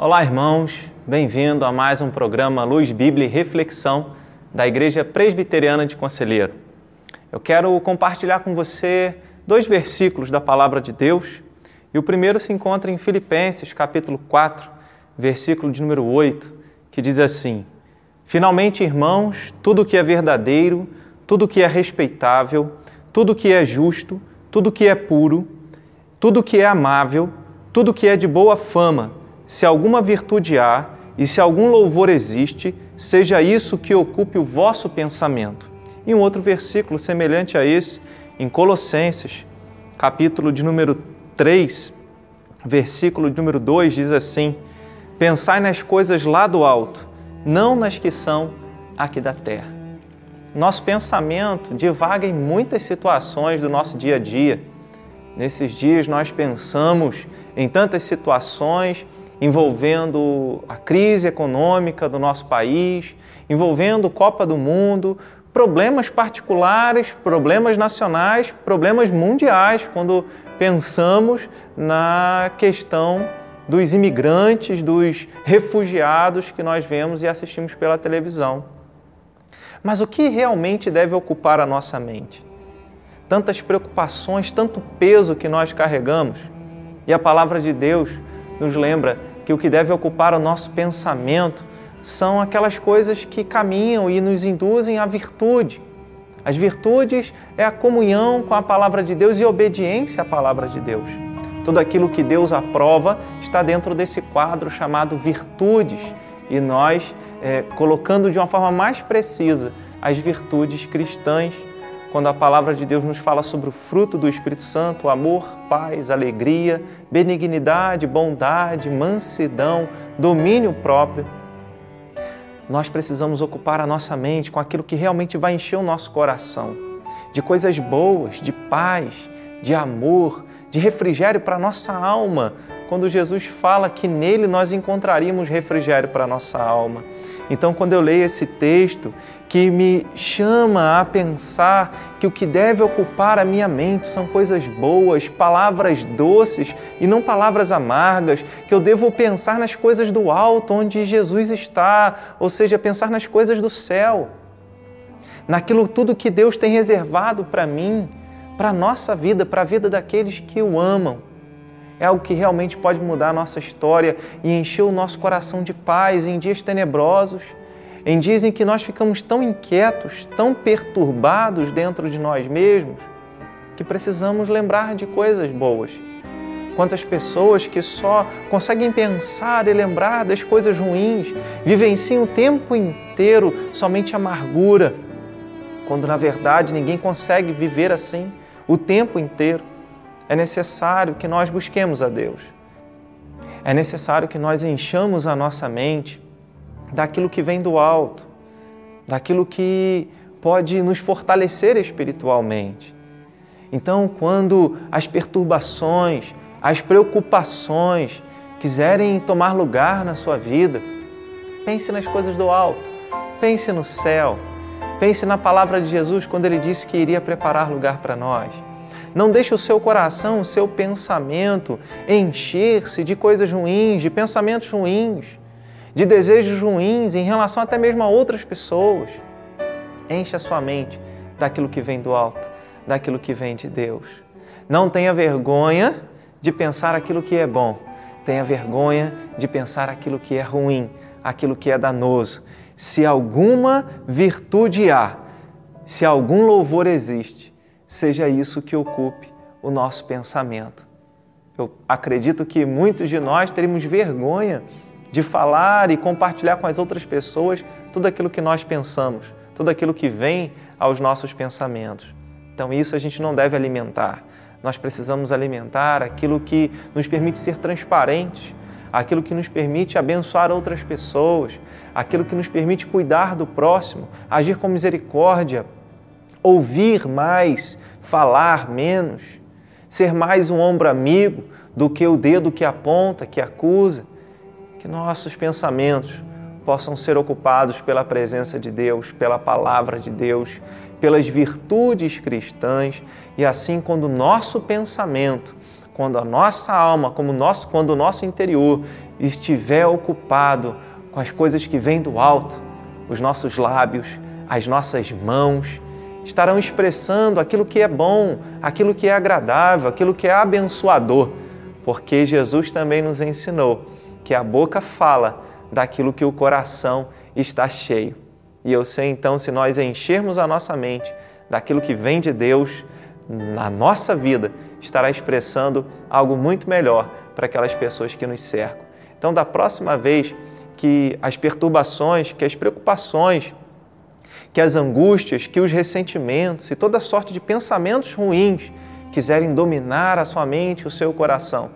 Olá, irmãos, bem-vindo a mais um programa Luz Bíblia e Reflexão da Igreja Presbiteriana de Conselheiro. Eu quero compartilhar com você dois versículos da Palavra de Deus e o primeiro se encontra em Filipenses, capítulo 4, versículo de número 8, que diz assim: Finalmente, irmãos, tudo que é verdadeiro, tudo que é respeitável, tudo que é justo, tudo que é puro, tudo que é amável, tudo que é de boa fama, se alguma virtude há e se algum louvor existe, seja isso que ocupe o vosso pensamento. E um outro versículo semelhante a esse, em Colossenses, capítulo de número 3, versículo número 2, diz assim: Pensai nas coisas lá do alto, não nas que são aqui da terra. Nosso pensamento divaga em muitas situações do nosso dia a dia. Nesses dias nós pensamos em tantas situações envolvendo a crise econômica do nosso país, envolvendo Copa do Mundo, problemas particulares, problemas nacionais, problemas mundiais, quando pensamos na questão dos imigrantes, dos refugiados que nós vemos e assistimos pela televisão. Mas o que realmente deve ocupar a nossa mente? Tantas preocupações, tanto peso que nós carregamos. E a palavra de Deus nos lembra que o que deve ocupar o nosso pensamento são aquelas coisas que caminham e nos induzem à virtude. As virtudes é a comunhão com a palavra de Deus e obediência à palavra de Deus. Tudo aquilo que Deus aprova está dentro desse quadro chamado virtudes e nós, é, colocando de uma forma mais precisa as virtudes cristãs, quando a palavra de Deus nos fala sobre o fruto do Espírito Santo, amor, paz, alegria, benignidade, bondade, mansidão, domínio próprio, nós precisamos ocupar a nossa mente com aquilo que realmente vai encher o nosso coração de coisas boas, de paz, de amor, de refrigério para a nossa alma, quando Jesus fala que nele nós encontraríamos refrigério para a nossa alma. Então, quando eu leio esse texto que me chama a pensar que o que deve ocupar a minha mente são coisas boas, palavras doces e não palavras amargas, que eu devo pensar nas coisas do alto, onde Jesus está, ou seja, pensar nas coisas do céu, naquilo tudo que Deus tem reservado para mim, para a nossa vida, para a vida daqueles que o amam é algo que realmente pode mudar a nossa história e encher o nosso coração de paz em dias tenebrosos, em dias em que nós ficamos tão inquietos, tão perturbados dentro de nós mesmos, que precisamos lembrar de coisas boas. Quantas pessoas que só conseguem pensar e lembrar das coisas ruins, vivenciam o tempo inteiro somente amargura, quando na verdade ninguém consegue viver assim o tempo inteiro é necessário que nós busquemos a Deus. É necessário que nós enchamos a nossa mente daquilo que vem do alto, daquilo que pode nos fortalecer espiritualmente. Então, quando as perturbações, as preocupações quiserem tomar lugar na sua vida, pense nas coisas do alto, pense no céu, pense na palavra de Jesus quando ele disse que iria preparar lugar para nós. Não deixe o seu coração, o seu pensamento encher-se de coisas ruins, de pensamentos ruins, de desejos ruins em relação até mesmo a outras pessoas. Enche a sua mente daquilo que vem do alto, daquilo que vem de Deus. Não tenha vergonha de pensar aquilo que é bom. Tenha vergonha de pensar aquilo que é ruim, aquilo que é danoso. Se alguma virtude há, se algum louvor existe, seja isso que ocupe o nosso pensamento. Eu acredito que muitos de nós teremos vergonha de falar e compartilhar com as outras pessoas tudo aquilo que nós pensamos, tudo aquilo que vem aos nossos pensamentos. Então, isso a gente não deve alimentar. Nós precisamos alimentar aquilo que nos permite ser transparentes, aquilo que nos permite abençoar outras pessoas, aquilo que nos permite cuidar do próximo, agir com misericórdia, ouvir mais, falar menos, ser mais um ombro amigo do que o dedo que aponta, que acusa. Que nossos pensamentos possam ser ocupados pela presença de Deus, pela palavra de Deus, pelas virtudes cristãs e assim quando o nosso pensamento, quando a nossa alma, como nosso, quando o nosso interior estiver ocupado com as coisas que vêm do alto, os nossos lábios, as nossas mãos estarão expressando aquilo que é bom, aquilo que é agradável, aquilo que é abençoador, porque Jesus também nos ensinou que a boca fala daquilo que o coração está cheio. E eu sei então, se nós enchermos a nossa mente daquilo que vem de Deus, na nossa vida estará expressando algo muito melhor para aquelas pessoas que nos cercam. Então, da próxima vez que as perturbações, que as preocupações, que as angústias, que os ressentimentos e toda sorte de pensamentos ruins quiserem dominar a sua mente e o seu coração,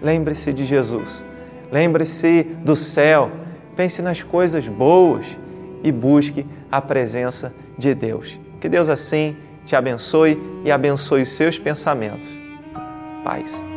lembre-se de Jesus. Lembre-se do céu. Pense nas coisas boas e busque a presença de Deus. Que Deus assim te abençoe e abençoe os seus pensamentos. Paz.